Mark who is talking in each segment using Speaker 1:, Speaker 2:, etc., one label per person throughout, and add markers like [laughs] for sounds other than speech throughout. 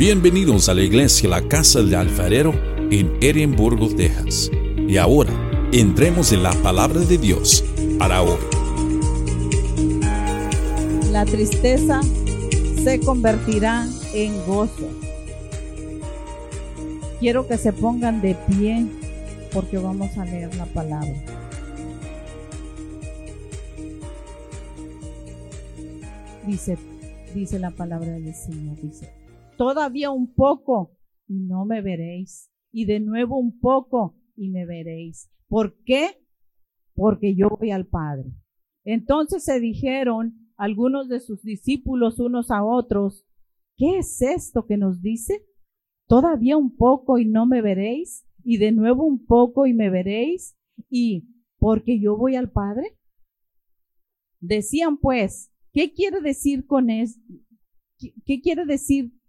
Speaker 1: Bienvenidos a la iglesia La Casa del Alfarero en Edimburgo, Texas. Y ahora, entremos en la palabra de Dios para hoy.
Speaker 2: La tristeza se convertirá en gozo. Quiero que se pongan de pie porque vamos a leer la palabra. Dice, dice la palabra del Señor, dice, todavía un poco y no me veréis, y de nuevo un poco y me veréis. ¿Por qué? Porque yo voy al Padre. Entonces se dijeron algunos de sus discípulos unos a otros, ¿qué es esto que nos dice? Todavía un poco y no me veréis, y de nuevo un poco y me veréis, y porque yo voy al Padre. Decían pues, ¿qué quiere decir con esto? ¿Qué quiere decir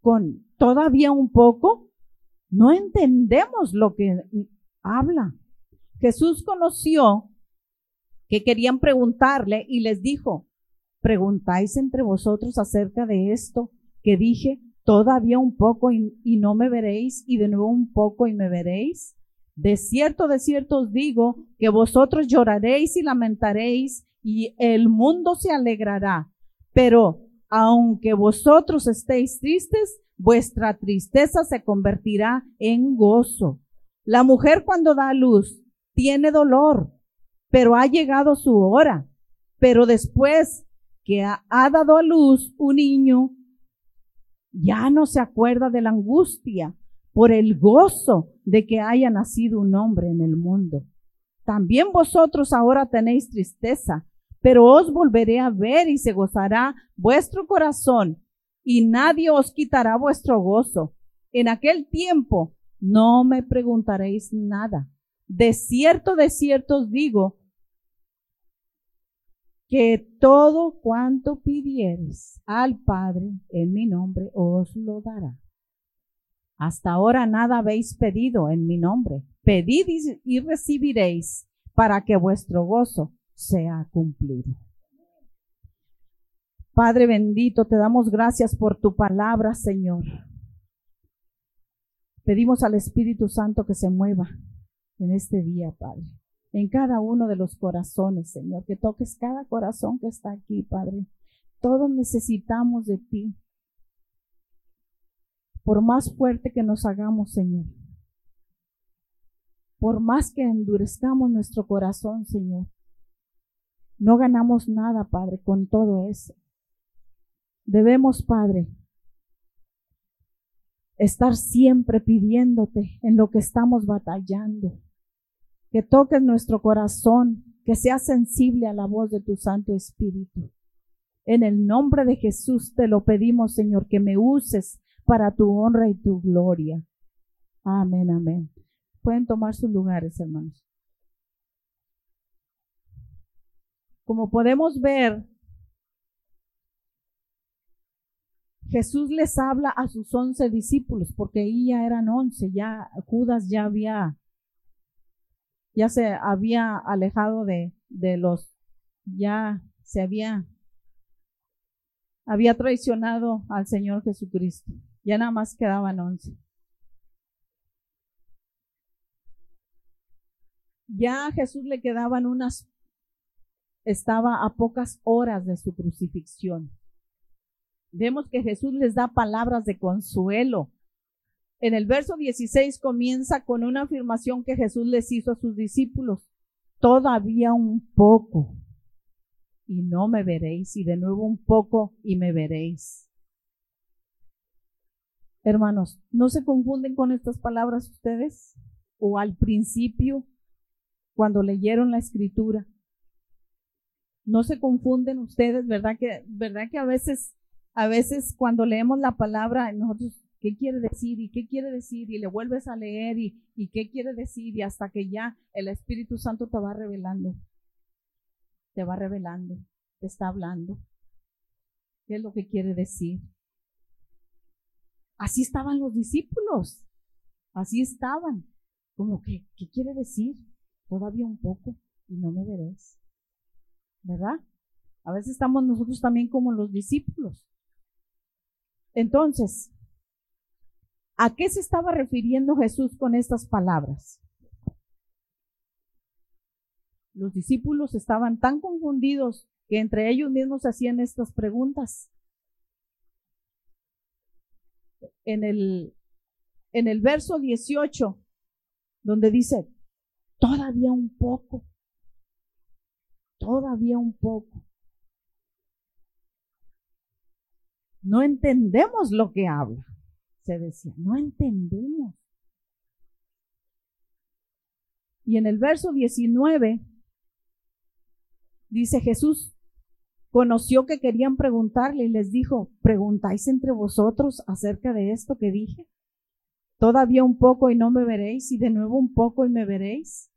Speaker 2: con todavía un poco? No entendemos lo que habla. Jesús conoció que querían preguntarle y les dijo, ¿preguntáis entre vosotros acerca de esto que dije? Todavía un poco y, no me veréis y de nuevo un poco y me veréis. De cierto, de cierto os digo que vosotros lloraréis y lamentaréis y el mundo se alegrará. Pero aunque vosotros estéis tristes, vuestra tristeza se convertirá en gozo. La mujer cuando da luz tiene dolor, pero ha llegado su hora. Pero después que ha, dado a luz un niño, ya no se acuerda de la angustia por el gozo de que haya nacido un hombre en el mundo. También vosotros ahora tenéis tristeza, pero os volveré a ver y se gozará vuestro corazón y nadie os quitará vuestro gozo. En aquel tiempo no me preguntaréis nada. De cierto, de cierto os digo que todo cuanto pidieres al Padre en mi nombre os lo dará. Hasta ahora nada habéis pedido en mi nombre. Pedid y recibiréis para que vuestro gozo sea cumplido. Padre bendito, te damos gracias por tu palabra, Señor. Pedimos al Espíritu Santo que se mueva en este día, Padre, en cada uno de los corazones, Señor, que toques cada corazón que está aquí, Padre. Todos necesitamos de ti. Por más fuerte que nos hagamos, Señor. Por más que endurezcamos nuestro corazón, Señor. No ganamos nada, Padre, con todo eso. Debemos, Padre, estar siempre pidiéndote en lo que estamos batallando. Que toques nuestro corazón, que sea sensible a la voz de tu Santo Espíritu. En el nombre de Jesús te lo pedimos, Señor, que me uses para tu honra y tu gloria. Amén, amén. Pueden tomar sus lugares, hermanos. Como podemos ver, Jesús les habla a sus once discípulos, porque ahí ya eran once, ya Judas ya había, ya se había alejado de, de los, ya se había, había traicionado al Señor Jesucristo. Ya nada más quedaban once. Ya a Jesús le quedaban unas estaba a pocas horas de su crucifixión. Vemos que Jesús les da palabras de consuelo. En el verso 16 comienza con una afirmación que Jesús les hizo a sus discípulos. Todavía un poco y no me veréis, y de nuevo un poco y me veréis. Hermanos, ¿no se confunden con estas palabras ustedes? ¿O al principio, cuando leyeron la escritura? No se confunden ustedes, ¿verdad? Que, ¿verdad que a veces, a veces cuando leemos la palabra, nosotros, ¿qué quiere decir? ¿Y qué quiere decir? Y le vuelves a leer y, y qué quiere decir? Y hasta que ya el Espíritu Santo te va revelando, te va revelando, te está hablando. ¿Qué es lo que quiere decir? Así estaban los discípulos, así estaban. Como que, ¿qué quiere decir? Todavía un poco y no me veréis. ¿Verdad? A veces estamos nosotros también como los discípulos. Entonces, ¿A qué se estaba refiriendo Jesús con estas palabras? Los discípulos estaban tan confundidos que entre ellos mismos hacían estas preguntas. En el, en el verso 18, donde dice, todavía un poco, todavía un poco. No entendemos lo que habla, se decía, no entendemos. Y en el verso 19 dice Jesús, conoció que querían preguntarle y les dijo, ¿preguntáis entre vosotros acerca de esto que dije? Todavía un poco y no me veréis, y de nuevo un poco y me veréis.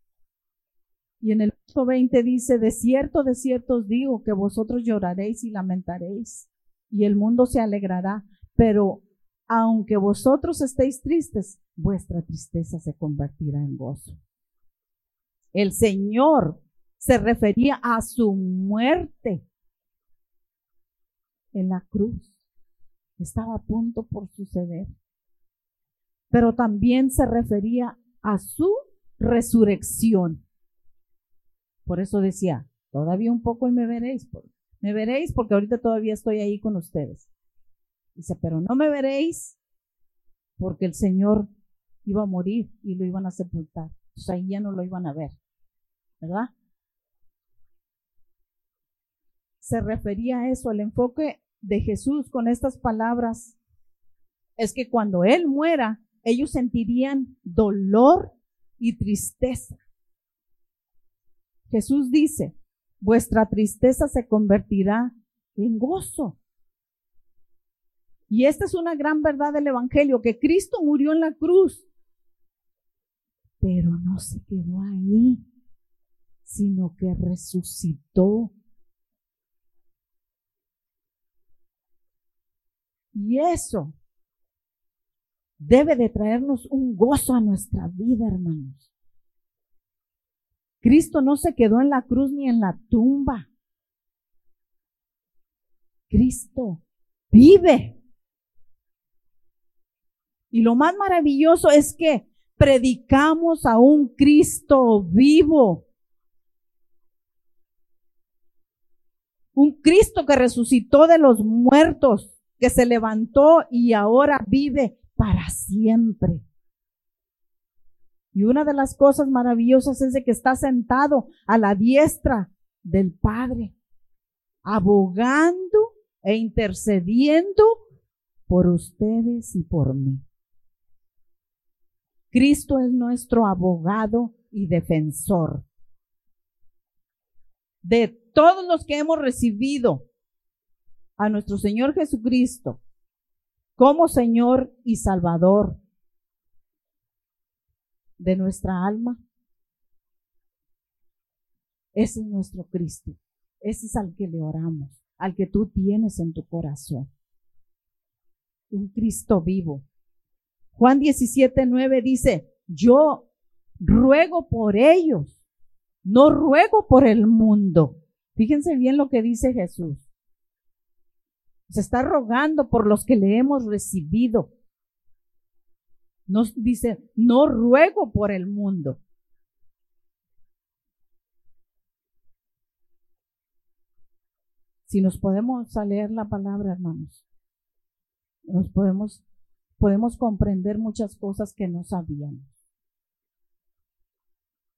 Speaker 2: Y en el verso 20 dice, de cierto, de cierto os digo que vosotros lloraréis y lamentaréis, y el mundo se alegrará, pero aunque vosotros estéis tristes, vuestra tristeza se convertirá en gozo. El Señor se refería a su muerte en la cruz. Estaba a punto por suceder. Pero también se refería a su resurrección. Por eso decía, todavía un poco y me veréis. Me veréis porque ahorita todavía estoy ahí con ustedes. Dice, pero no me veréis porque el Señor iba a morir y lo iban a sepultar. Ahí ya no lo iban a ver. ¿Verdad? Se refería a eso, el enfoque de Jesús con estas palabras es que cuando Él muera, ellos sentirían dolor y tristeza. Jesús dice, vuestra tristeza se convertirá en gozo. Y esta es una gran verdad del Evangelio, que Cristo murió en la cruz, pero no se quedó ahí, sino que resucitó. Y eso debe de traernos un gozo a nuestra vida, hermanos. Cristo no se quedó en la cruz ni en la tumba. Cristo vive. Y lo más maravilloso es que predicamos a un Cristo vivo. Un Cristo que resucitó de los muertos, que se levantó y ahora vive para siempre. Y una de las cosas maravillosas es de que está sentado a la diestra del Padre, abogando e intercediendo por ustedes y por mí. Cristo es nuestro abogado y defensor. De todos los que hemos recibido a nuestro Señor Jesucristo como Señor y Salvador de nuestra alma, ese es nuestro Cristo. Ese es al que le oramos, al que tú tienes en tu corazón. Un Cristo vivo, Juan 17, 9 dice, yo ruego por ellos, no ruego por el mundo. Fíjense bien lo que dice Jesús. Se está rogando por los que le hemos recibido. Nos dice, no ruego por el mundo. Si nos podemos leer la palabra, hermanos, nos podemos podemos comprender muchas cosas que no sabíamos.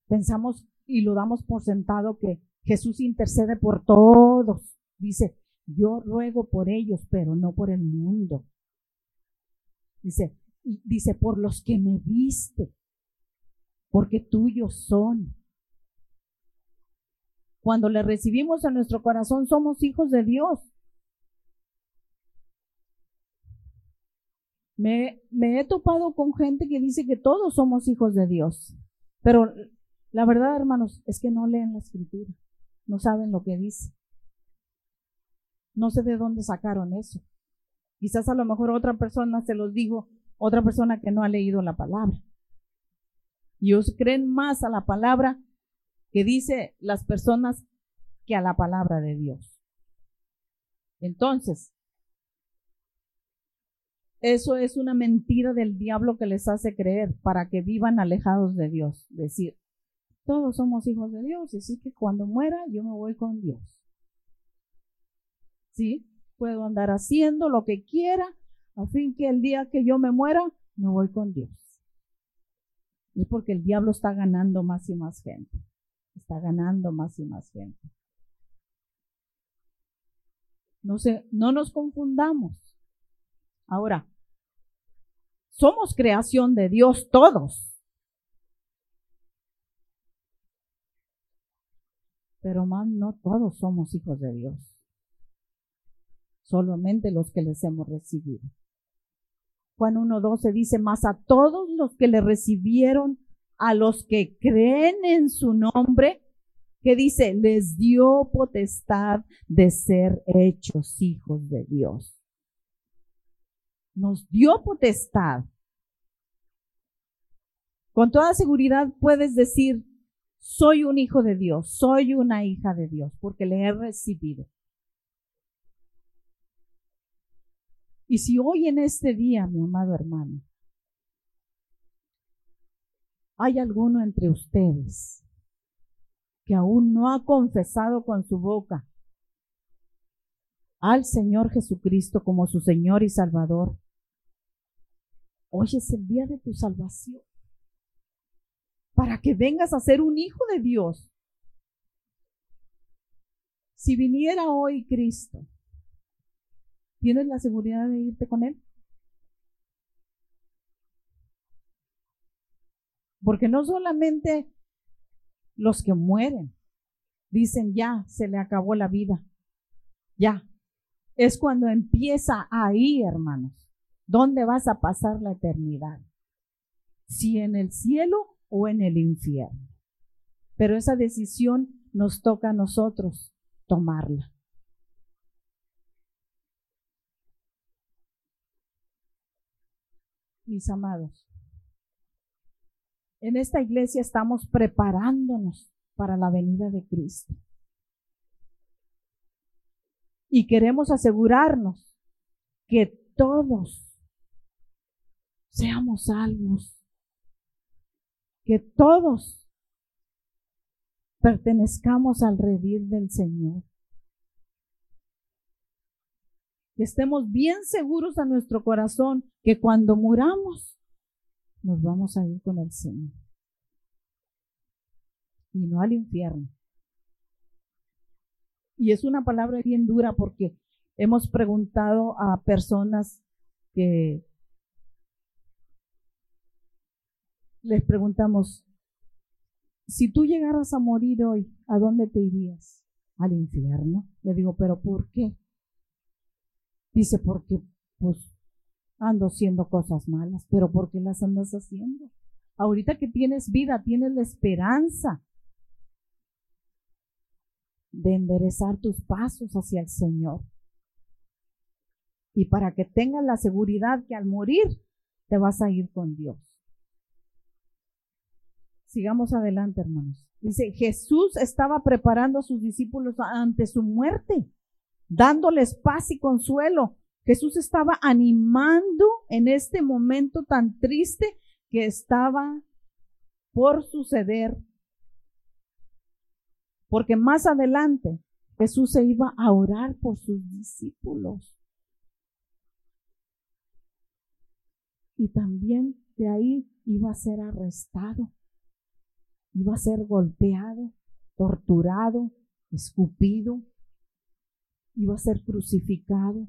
Speaker 2: Pensamos y lo damos por sentado que Jesús intercede por todos. Dice, yo ruego por ellos, pero no por el mundo. Dice, dice, por los que me viste, porque tuyos son. Cuando le recibimos a nuestro corazón, somos hijos de Dios. Me, he topado con gente que dice que todos somos hijos de Dios, pero la verdad, hermanos, es que no leen la escritura, no saben lo que dice. No sé de dónde sacaron eso. Quizás a lo mejor otra persona se los dijo, otra persona que no ha leído la palabra. Y ellos creen más a la palabra que dice las personas que a la palabra de Dios. Entonces, Eso es una mentira del diablo que les hace creer para que vivan alejados de Dios. Decir, todos somos hijos de Dios, y así que cuando muera yo me voy con Dios. ¿Sí? Puedo andar haciendo lo que quiera, a fin que el día que yo me muera, me voy con Dios. Es porque el diablo está ganando más y más gente. Está ganando más y más gente. No, se, no nos confundamos. Ahora, somos creación de Dios todos. Pero más no todos somos hijos de Dios. Solamente los que les hemos recibido. Juan 1.12 dice, más a todos los que le recibieron, a los que creen en su nombre, que dice, les dio potestad de ser hechos hijos de Dios. Nos dio potestad. Con toda seguridad puedes decir, soy un hijo de Dios, soy una hija de Dios, porque le he recibido. Y si hoy en este día, mi amado hermano, hay alguno entre ustedes que aún no ha confesado con su boca al Señor Jesucristo como su Señor y Salvador, hoy es el día de tu salvación para que vengas a ser un hijo de Dios. Si viniera hoy Cristo, ¿tienes la seguridad de irte con Él? Porque no solamente los que mueren dicen ya, se le acabó la vida. Ya. Es cuando empieza ahí, hermanos. ¿Dónde vas a pasar la eternidad? Si en el cielo o en el infierno. Pero esa decisión nos toca a nosotros tomarla. Mis amados, en esta iglesia estamos preparándonos para la venida de Cristo. Y queremos asegurarnos que todos seamos salvos que todos pertenezcamos al redil del Señor. Que estemos bien seguros a nuestro corazón que cuando muramos nos vamos a ir con el Señor. Y no al infierno. Y es una palabra bien dura porque hemos preguntado a personas que les preguntamos, si tú llegaras a morir hoy, ¿a dónde te irías? Al infierno. Le digo, pero ¿por qué? Dice, porque pues ando haciendo cosas malas, pero ¿por qué las andas haciendo? Ahorita que tienes vida, tienes la esperanza de enderezar tus pasos hacia el Señor. Y para que tengas la seguridad que al morir te vas a ir con Dios. Sigamos adelante, hermanos. Dice, Jesús estaba preparando a sus discípulos ante su muerte, dándoles paz y consuelo. Jesús estaba animando en este momento tan triste que estaba por suceder. Porque más adelante Jesús se iba a orar por sus discípulos. Y también de ahí iba a ser arrestado iba a ser golpeado, torturado, escupido, iba a ser crucificado.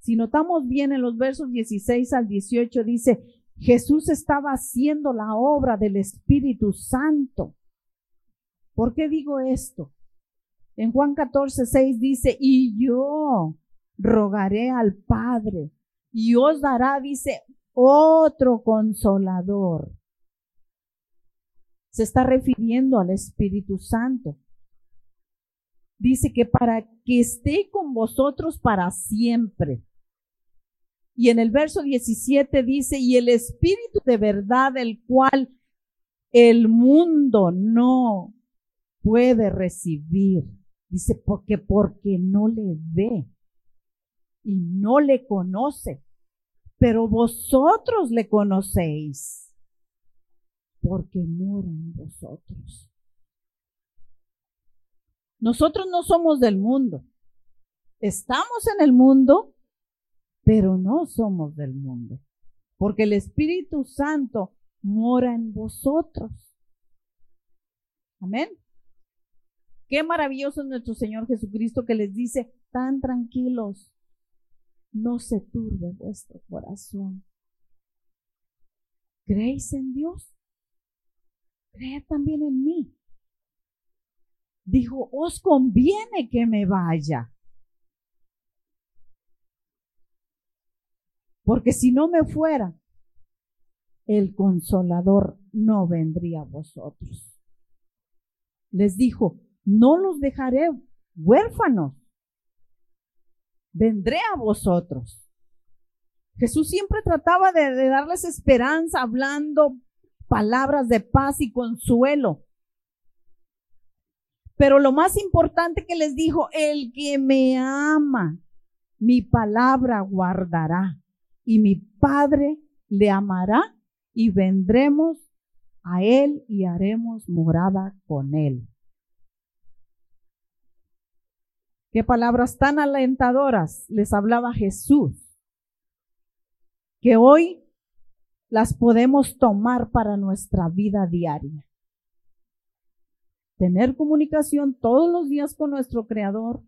Speaker 2: Si notamos bien en los versos 16 al 18 dice, Jesús estaba haciendo la obra del Espíritu Santo. ¿Por qué digo esto? En Juan 14, 6 dice, y yo rogaré al Padre y os dará, dice, otro consolador se está refiriendo al Espíritu Santo. Dice que para que esté con vosotros para siempre. Y en el verso 17 dice, y el Espíritu de verdad, el cual el mundo no puede recibir. Dice, porque, porque no le ve. y no le conoce, pero vosotros le conocéis, porque mora en vosotros. Nosotros no somos del mundo. Estamos en el mundo, pero no somos del mundo, porque el Espíritu Santo mora en vosotros. Amén. Qué maravilloso es nuestro Señor Jesucristo que les dice, tan tranquilos, no se turbe vuestro corazón. ¿Creéis en Dios? Creed también en mí. Dijo, os conviene que me vaya. Porque si no me fuera, el consolador no vendría a vosotros. Les dijo, no los dejaré huérfanos, vendré a vosotros. Jesús siempre trataba de, de, darles esperanza, hablando palabras de paz y consuelo. Pero lo más importante que les dijo, el que me ama, mi palabra guardará y mi Padre le amará y vendremos a él y haremos morada con él. Qué palabras tan alentadoras les hablaba Jesús, que hoy las podemos tomar para nuestra vida diaria. Tener comunicación todos los días con nuestro Creador,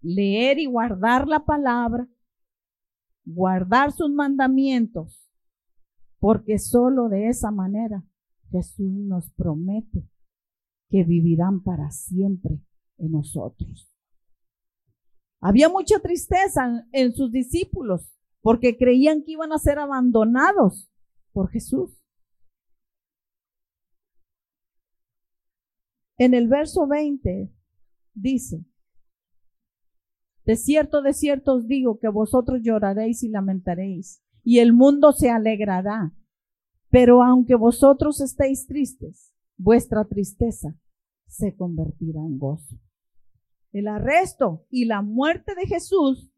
Speaker 2: leer y guardar la palabra, guardar sus mandamientos, porque solo de esa manera Jesús nos promete que vivirán para siempre en nosotros. Había mucha tristeza en sus discípulos porque creían que iban a ser abandonados por Jesús. En el verso 20 dice, de cierto, de cierto os digo que vosotros lloraréis y lamentaréis, y el mundo se alegrará. Pero aunque vosotros estéis tristes, vuestra tristeza se convertirá en gozo el arresto y la muerte de Jesús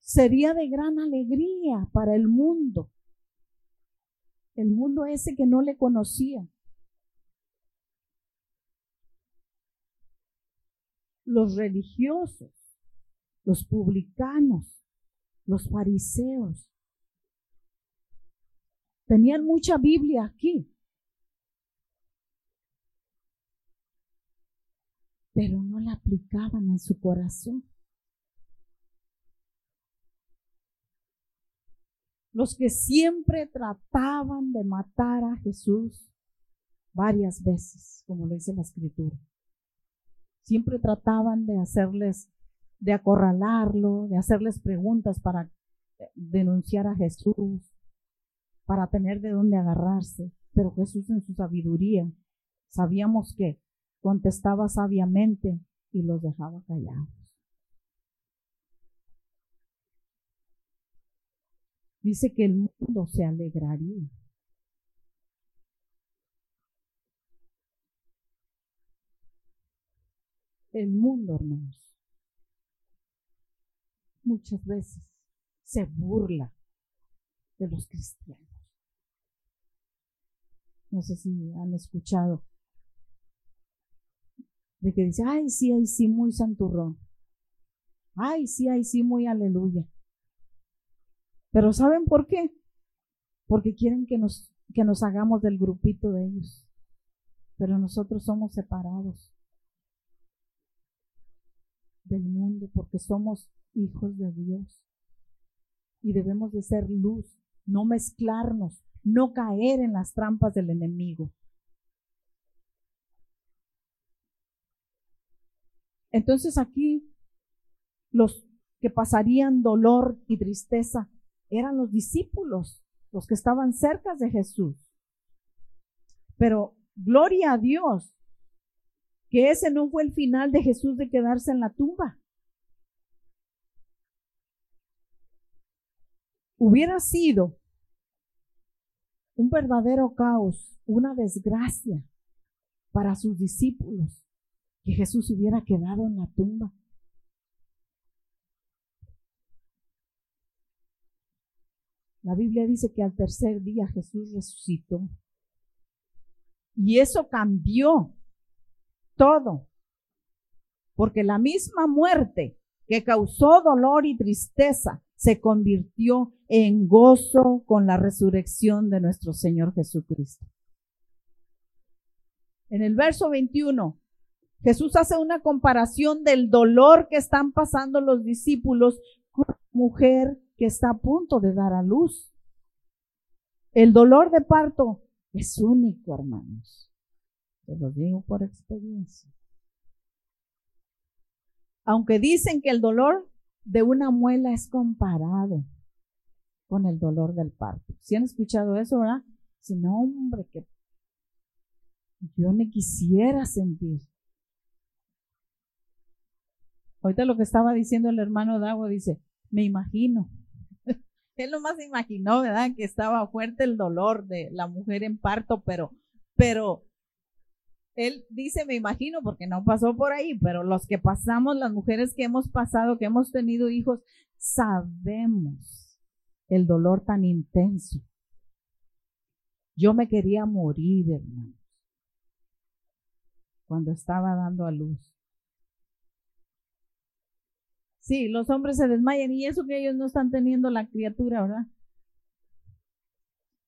Speaker 2: sería de gran alegría para el mundo. El mundo ese que no le conocía. Los religiosos, los publicanos, los fariseos. Tenían mucha Biblia aquí. pero no la aplicaban en su corazón. Los que siempre trataban de matar a Jesús varias veces, como lo dice la escritura. Siempre trataban de hacerles, de acorralarlo, de hacerles preguntas para denunciar a Jesús, para tener de dónde agarrarse. Pero Jesús en su sabiduría, sabíamos que contestaba sabiamente y los dejaba callados. Dice que el mundo se alegraría. El mundo, hermanos, muchas veces se burla de los cristianos. No sé si han escuchado de que dice, ay, sí, ay, sí, muy santurrón. Ay, sí, ay, sí, muy aleluya. Pero ¿saben por qué? Porque quieren que nos, que nos hagamos del grupito de ellos. Pero nosotros somos separados del mundo porque somos hijos de Dios. Y debemos de ser luz, no mezclarnos, no caer en las trampas del enemigo. Entonces aquí los que pasarían dolor y tristeza eran los discípulos, los que estaban cerca de Jesús. Pero gloria a Dios, que ese no fue el final de Jesús de quedarse en la tumba. Hubiera sido un verdadero caos, una desgracia para sus discípulos que Jesús hubiera quedado en la tumba. La Biblia dice que al tercer día Jesús resucitó. Y eso cambió todo. Porque la misma muerte que causó dolor y tristeza se convirtió en gozo con la resurrección de nuestro Señor Jesucristo. En el verso 21, Jesús hace una comparación del dolor que están pasando los discípulos con la mujer que está a punto de dar a luz. El dolor de parto es único, hermanos. Te lo digo por experiencia. Aunque dicen que el dolor de una muela es comparado con el dolor del parto. Si han escuchado eso, verdad? Si no, hombre, que yo me quisiera sentir. Ahorita lo que estaba diciendo el hermano Dago dice, me imagino. [laughs] Él nomás imaginó, ¿verdad? Que estaba fuerte el dolor de la mujer en parto, pero, pero él dice, me imagino, porque no pasó por ahí, pero los que pasamos, las mujeres que hemos pasado, que hemos tenido hijos, sabemos el dolor tan intenso. Yo me quería morir, hermano, cuando estaba dando a luz. Sí, los hombres se desmayan y eso que ellos no están teniendo la criatura, ¿verdad?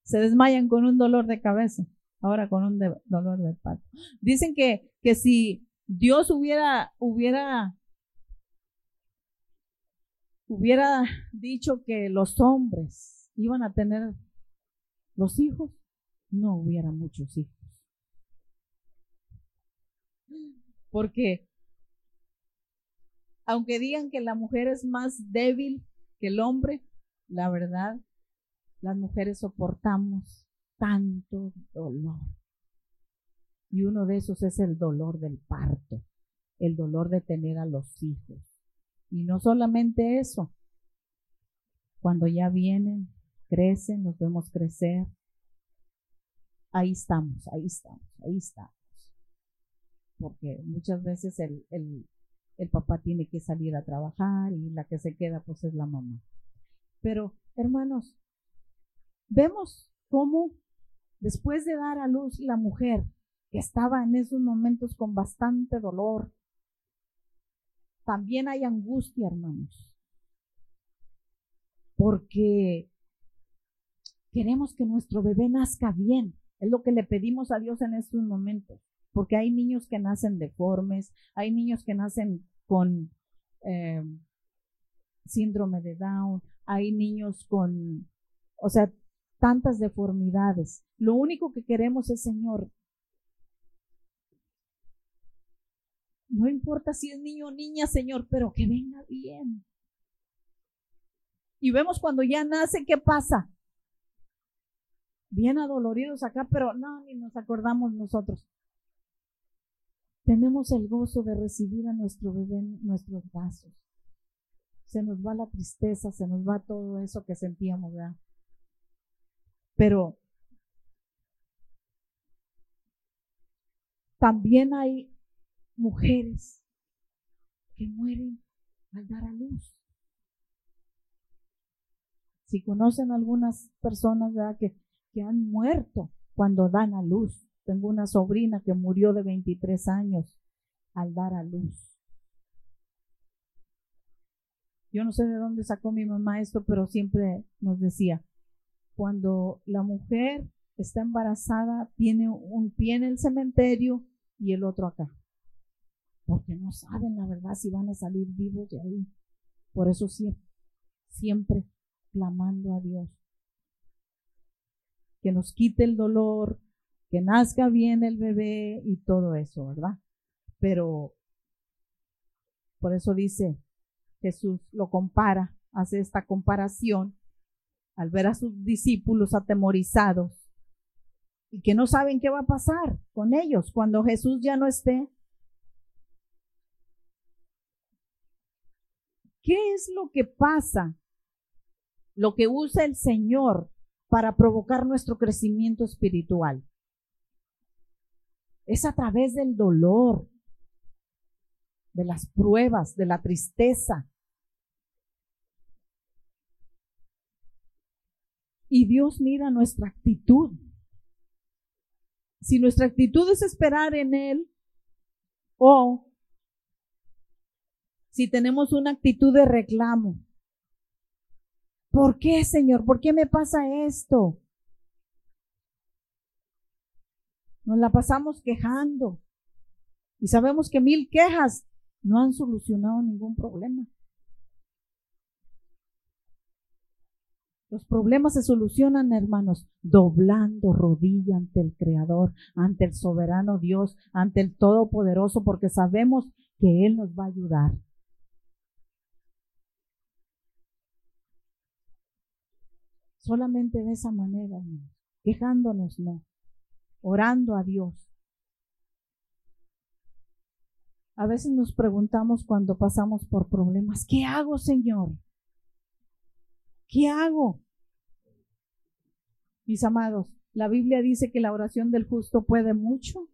Speaker 2: Se desmayan con un dolor de cabeza, ahora con un dolor de parto. Dicen que, que si Dios hubiera, hubiera, hubiera dicho que los hombres iban a tener los hijos, no hubiera muchos hijos. Porque aunque digan que la mujer es más débil que el hombre, la verdad, las mujeres soportamos tanto dolor. Y uno de esos es el dolor del parto, el dolor de tener a los hijos. Y no solamente eso, cuando ya vienen, crecen, nos vemos crecer, ahí estamos, ahí estamos, ahí estamos. Porque muchas veces el, el, el papá tiene que salir a trabajar y la que se queda pues es la mamá. Pero, hermanos, vemos cómo después de dar a luz la mujer, que estaba en esos momentos con bastante dolor, también hay angustia, hermanos, porque queremos que nuestro bebé nazca bien. Es lo que le pedimos a Dios en estos momentos porque hay niños que nacen deformes, hay niños que nacen con eh, síndrome de Down, hay niños con, o sea, tantas deformidades. Lo único que queremos es, Señor, no importa si es niño o niña, Señor, pero que venga bien. Y vemos cuando ya nace, ¿qué pasa? Bien adoloridos acá, pero no, ni nos acordamos nosotros tenemos el gozo de recibir a nuestro bebé en nuestros brazos. Se nos va la tristeza, se nos va todo eso que sentíamos, ¿verdad? Pero también hay mujeres que mueren al dar a luz. Si conocen algunas personas. Que, que han muerto cuando dan a luz, tengo una sobrina que murió de 23 años al dar a luz. Yo no sé de dónde sacó mi mamá esto, pero siempre nos decía, cuando la mujer está embarazada, tiene un pie en el cementerio y el otro acá. Porque no saben la verdad si van a salir vivos de ahí. Por eso siempre, siempre clamando a Dios. Que nos quite el dolor, que nazca bien el bebé y todo eso, ¿verdad? Pero por eso dice Jesús, lo compara, hace esta comparación al ver a sus discípulos atemorizados y que no saben qué va a pasar con ellos cuando Jesús ya no esté. ¿Qué es lo que pasa? Lo que usa el Señor para provocar nuestro crecimiento espiritual es a través del dolor, de las pruebas, de la tristeza. Y Dios mira nuestra actitud. Si nuestra actitud es esperar en Él o si tenemos una actitud de reclamo. ¿Por qué, Señor? ¿Por qué me pasa esto? Nos la pasamos quejando y sabemos que mil quejas no han solucionado ningún problema. Los problemas se solucionan, hermanos, doblando rodilla ante el Creador, ante el soberano Dios, ante el Todopoderoso, porque sabemos que Él nos va a ayudar. Solamente de esa manera, hermanos, quejándonos, no, orando a Dios. A veces nos preguntamos cuando pasamos por problemas, ¿qué hago, Señor? ¿Qué hago? Mis amados, la Biblia dice que la oración del justo puede mucho.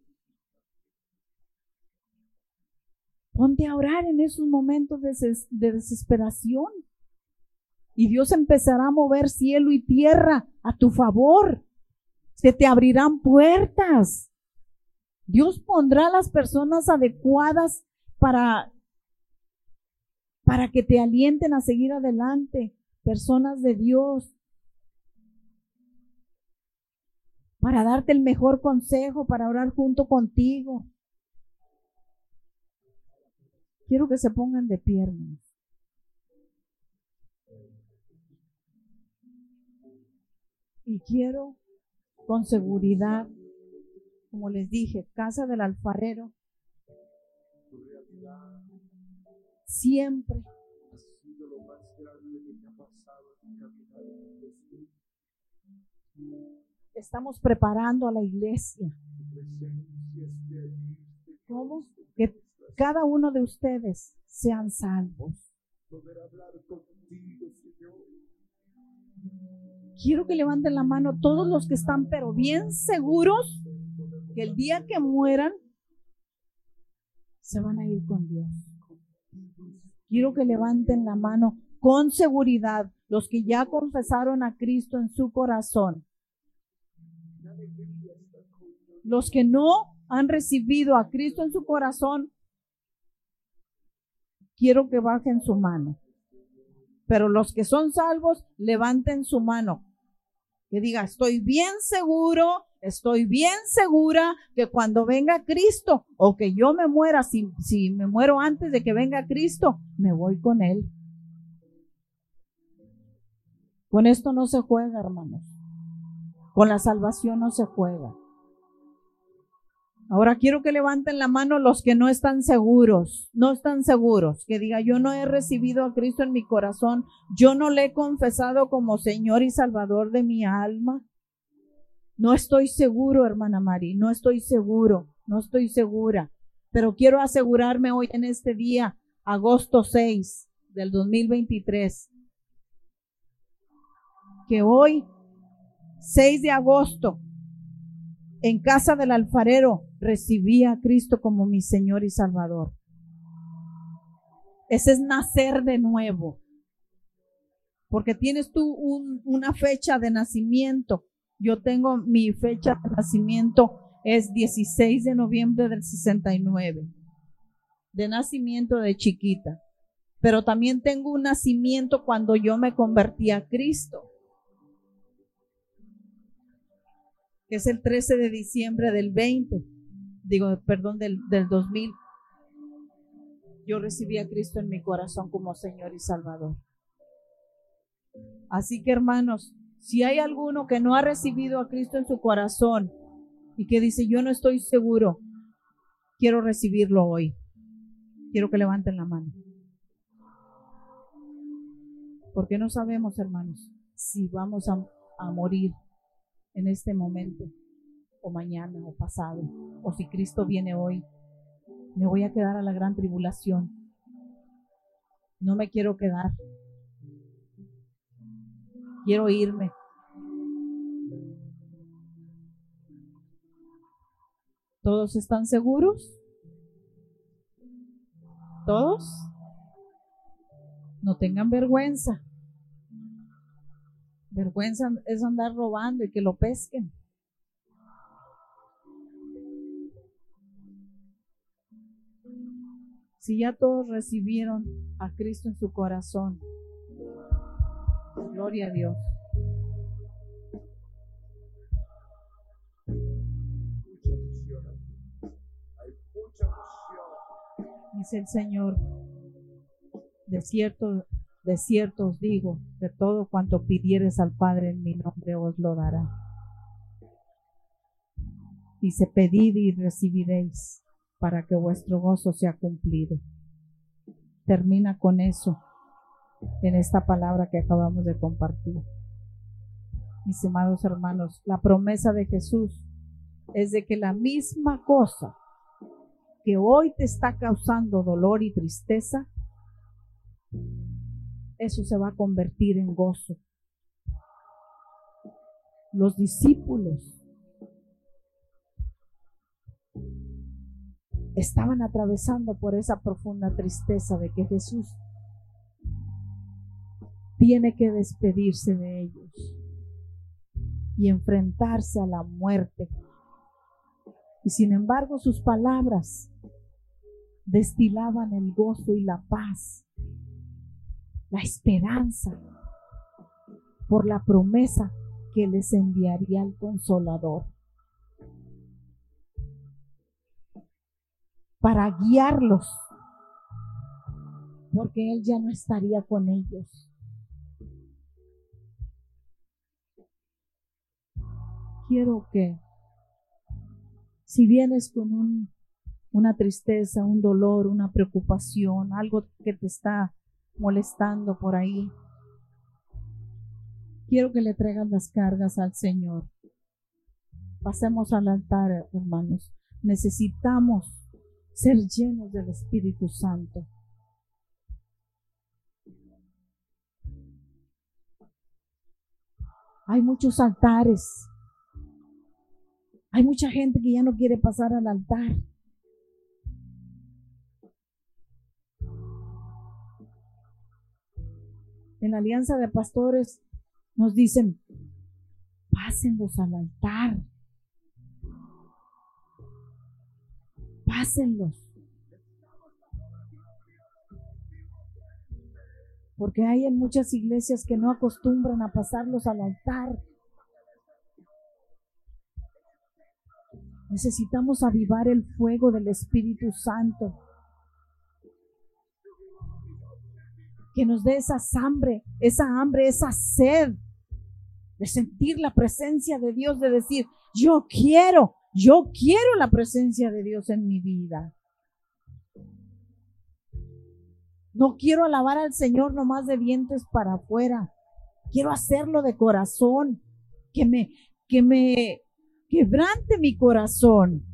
Speaker 2: Ponte a orar en esos momentos de desesperación. Y Dios empezará a mover cielo y tierra a tu favor. Se te abrirán puertas. Dios pondrá las personas adecuadas para, para que te alienten a seguir adelante personas de Dios, para darte el mejor consejo, para orar junto contigo. Quiero que se pongan de piernas. Y quiero con seguridad, como les dije, casa del alfarero, siempre Estamos preparando a la iglesia. ¿Cómo? Que cada uno de ustedes sean salvos. Quiero que levanten la mano todos los que están, pero bien seguros que el día que mueran se van a ir con Dios. Quiero que levanten la mano con seguridad los que ya confesaron a Cristo en su corazón. Los que no han recibido a Cristo en su corazón, quiero que bajen su mano. Pero los que son salvos, levanten su mano. Que diga, estoy bien seguro, estoy bien segura que cuando venga Cristo o que yo me muera, si, si me muero antes de que venga Cristo, me voy con Él. Con esto no se juega, hermanos. Con la salvación no se juega. Ahora quiero que levanten la mano los que no están seguros, no están seguros, que diga, yo no he recibido a Cristo en mi corazón, yo no le he confesado como Señor y Salvador de mi alma. No estoy seguro, hermana Mari, no estoy seguro, no estoy segura, pero quiero asegurarme hoy en este día, agosto 6 del 2023, que hoy, 6 de agosto, en casa del alfarero, recibí a Cristo como mi Señor y Salvador. Ese es nacer de nuevo. Porque tienes tú una fecha de nacimiento. Yo tengo mi fecha de nacimiento es 16 de noviembre del 69. De nacimiento de chiquita. Pero también tengo un nacimiento cuando yo me convertí a Cristo. Que es el 13 de diciembre del 20, digo, perdón, del, del 2000, yo recibí a Cristo en mi corazón como Señor y Salvador. Así que hermanos, si hay alguno que no ha recibido a Cristo en su corazón y que dice, yo no estoy seguro, quiero recibirlo hoy. Quiero que levanten la mano. Porque no sabemos, hermanos, si vamos a, a morir en este momento, o mañana, o pasado, o si Cristo viene hoy, me voy a quedar a la gran tribulación. No me quiero quedar. Quiero irme. ¿Todos están seguros? ¿Todos? No tengan vergüenza Vergüenza es andar robando y que lo pesquen. Si ya todos recibieron a Cristo en su corazón, gloria a Dios. Dice el Señor, de cierto, de cierto os digo, de todo cuanto pidieres al Padre en mi nombre os lo dará. Dice, pedid y recibiréis para que vuestro gozo sea cumplido. Termina con eso en esta palabra que acabamos de compartir. Mis amados hermanos, la promesa de Jesús es de que la misma cosa que hoy te está causando dolor y tristeza, eso se va a convertir en gozo. Los discípulos estaban atravesando por esa profunda tristeza de que Jesús tiene que despedirse de ellos y enfrentarse a la muerte. Y sin embargo sus palabras destilaban el gozo y la paz, la esperanza por la promesa que les enviaría el consolador. para guiarlos, porque Él ya no estaría con ellos. Quiero que, si vienes con una tristeza, un dolor, una preocupación, algo que te está molestando por ahí, quiero que le traigas las cargas al Señor. Pasemos al altar, hermanos. Necesitamos ser llenos del Espíritu Santo. Hay muchos altares. Hay mucha gente que ya no quiere pasar al altar. En la alianza de pastores nos dicen, pásenlos al altar. pásenlos. Porque hay en muchas iglesias que no acostumbran a pasarlos al altar. Necesitamos avivar el fuego del Espíritu Santo. Que nos dé esa hambre, esa hambre, esa sed de sentir la presencia de Dios, de decir, yo quiero, yo quiero la presencia de Dios en mi vida. No quiero alabar al Señor nomás de dientes para afuera. Quiero hacerlo de corazón. Que me, que me quebrante mi corazón.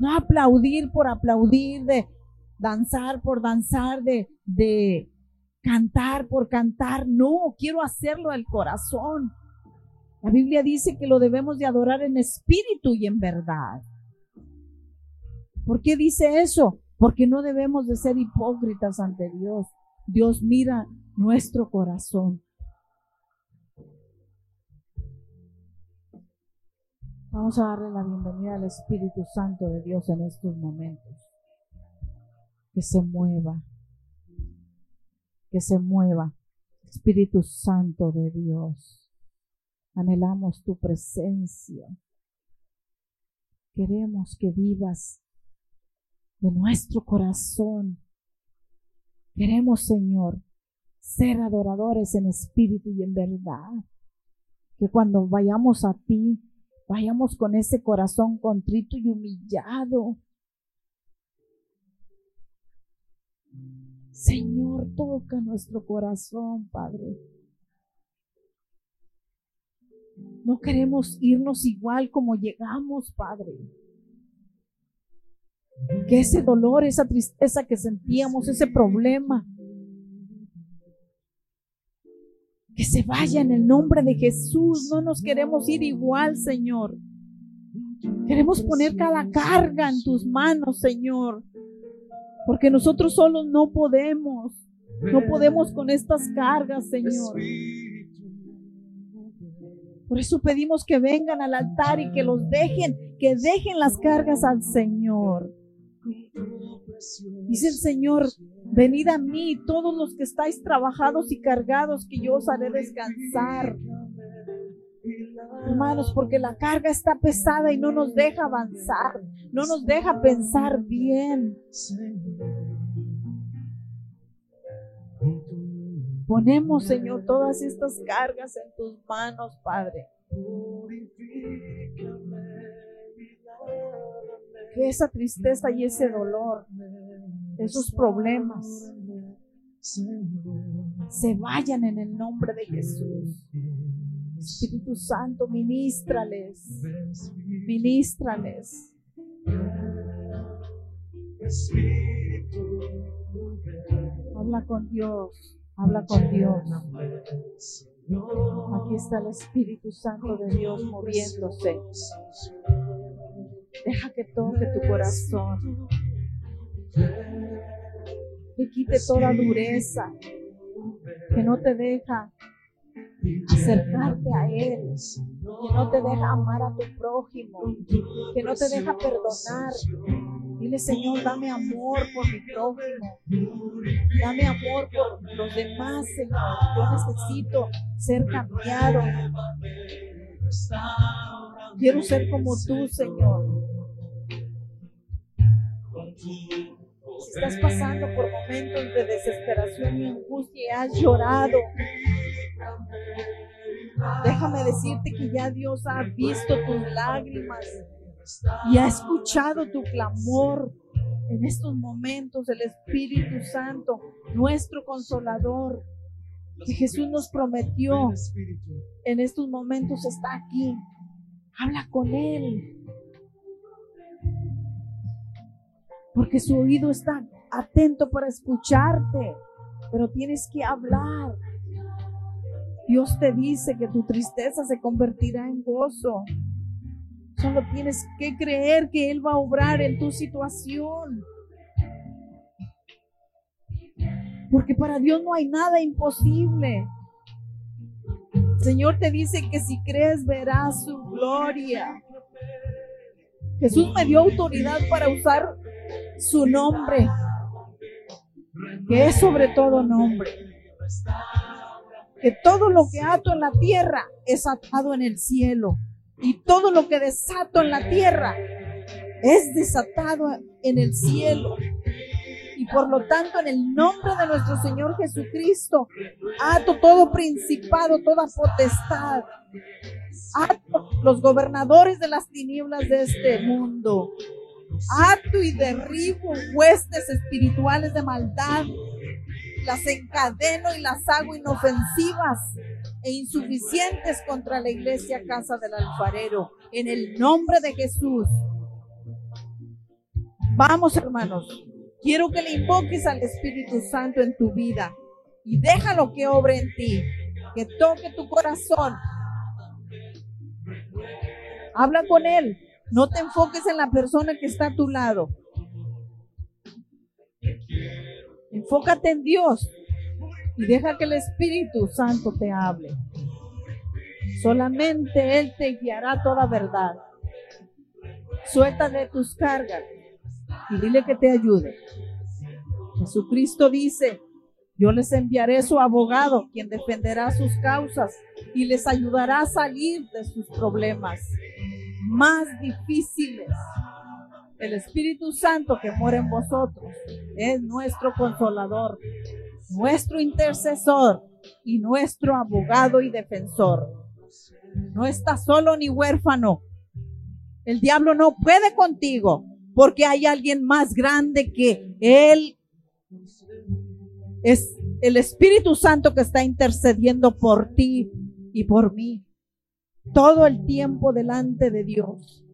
Speaker 2: No aplaudir por aplaudir, de danzar por danzar, de, de cantar por cantar. No, quiero hacerlo del corazón. La Biblia dice que lo debemos de adorar en espíritu y en verdad. ¿Por qué dice eso? Porque no debemos de ser hipócritas ante Dios. Dios mira nuestro corazón. Vamos a darle la bienvenida al Espíritu Santo de Dios en estos momentos. Que se mueva. Que se mueva. Espíritu Santo de Dios. Anhelamos tu presencia. Queremos que vivas de nuestro corazón. Queremos, Señor, ser adoradores en espíritu y en verdad. Que cuando vayamos a ti, vayamos con ese corazón contrito y humillado. Señor, toca nuestro corazón, Padre. No queremos irnos igual como llegamos, Padre. Que ese dolor, esa tristeza que sentíamos, ese problema, que se vaya en el nombre de Jesús. No nos queremos ir igual, Señor. Queremos poner cada carga en tus manos, Señor. Porque nosotros solos no podemos. No podemos con estas cargas, Señor. Por eso pedimos que vengan al altar y que los dejen, que dejen las cargas al Señor. Dice el Señor, venid a mí todos los que estáis trabajados y cargados, que yo os haré descansar. Hermanos, porque la carga está pesada y no nos deja avanzar, no nos deja pensar bien. Ponemos, Señor, todas estas cargas en tus manos, Padre. Que esa tristeza y ese dolor, esos problemas, se vayan en el nombre de Jesús. Espíritu Santo, ministrales, ministrales. Habla con Dios. Habla con Dios. Aquí está el Espíritu Santo de Dios moviéndose. Deja que toque tu corazón. Que quite toda dureza que no te deja acercarte a Él, que no te deja amar a tu prójimo, que no te deja perdonar, Dile, Señor, dame amor por mi prójimo. Dame amor por los demás, Señor. Yo necesito ser cambiado. Quiero ser como tú, Señor. Si estás pasando por momentos de desesperación y angustia y has llorado, déjame decirte que ya Dios ha visto tus lágrimas y ha escuchado tu clamor. En estos momentos el Espíritu Santo, nuestro consolador, que Jesús nos prometió, en estos momentos está aquí. Habla con Él. Porque su oído está atento para escucharte, pero tienes que hablar. Dios te dice que tu tristeza se convertirá en gozo. Solo tienes que creer que Él va a obrar en tu situación. Porque para Dios no hay nada imposible. Señor te dice que si crees verás su gloria. Jesús me dio autoridad para usar su nombre, que es sobre todo nombre. Que todo lo que ato en la tierra es atado en el cielo y todo lo que desato en la tierra es desatado en el cielo. Y por lo tanto, en el nombre de nuestro Señor Jesucristo, ato todo principado, toda potestad. Ato los gobernadores de las tinieblas de este mundo. Ato y derribo huestes espirituales de maldad. Las encadeno y las hago inofensivas e insuficientes contra la iglesia casa del alfarero. En el nombre de Jesús. Vamos, hermanos. Quiero que le invoques al Espíritu Santo en tu vida y déjalo que obre en ti, que toque tu corazón. Habla con Él. No te enfoques en la persona que está a tu lado. Enfócate en Dios y deja que el Espíritu Santo te hable. Solamente Él te guiará toda verdad. Suéltale tus cargas y dile que te ayude. Jesucristo dice, yo les enviaré su abogado, quien defenderá sus causas y les ayudará a salir de sus problemas más difíciles. El Espíritu Santo que mora en vosotros es nuestro consolador nuestro intercesor y nuestro abogado y defensor. No está solo ni huérfano. El diablo no puede contigo porque hay alguien más grande que él. Es el Espíritu Santo que está intercediendo por ti y por mí. Todo el tiempo delante de Dios.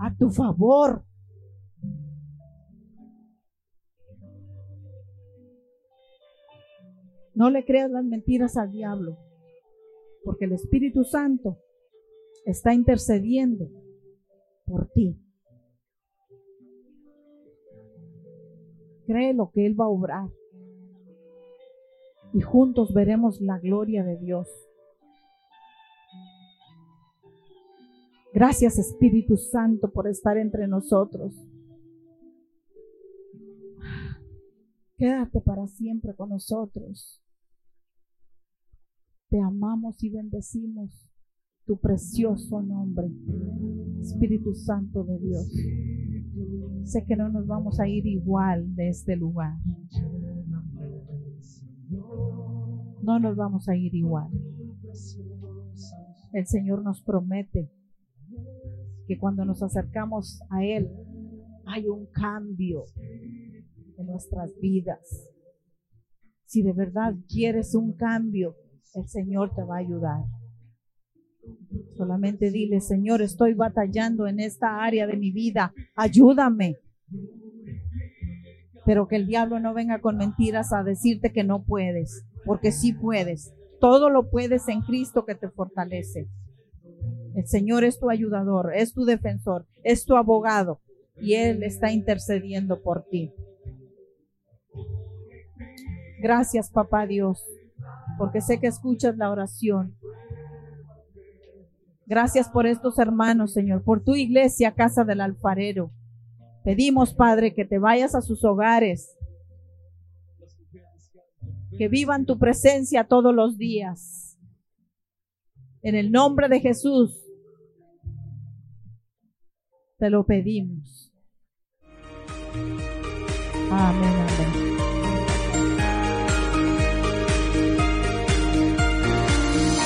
Speaker 2: A tu favor. No le creas las mentiras al diablo, porque el Espíritu Santo está intercediendo por ti. Cree lo que Él va a obrar y juntos veremos la gloria de Dios. Gracias Espíritu Santo por estar entre nosotros. Quédate para siempre con nosotros. Te amamos y bendecimos tu precioso nombre, Espíritu Santo de Dios. Sé que no nos vamos a ir igual de este lugar. No nos vamos a ir igual. El Señor nos promete que cuando nos acercamos a Él hay un cambio en nuestras vidas. Si de verdad quieres un cambio, el Señor te va a ayudar. Solamente dile, Señor, estoy batallando en esta área de mi vida, ayúdame. Pero que el diablo no venga con mentiras a decirte que no puedes, porque sí puedes. Todo lo puedes en Cristo que te fortalece. El Señor es tu ayudador, es tu defensor, es tu abogado y Él está intercediendo por ti. Gracias, papá Dios, porque sé que escuchas la oración. Gracias por estos hermanos, Señor, por tu iglesia, casa del alfarero. Pedimos, Padre, que te vayas a sus hogares, que vivan tu presencia todos los días. En el nombre de Jesús, te lo pedimos. Amén, amén.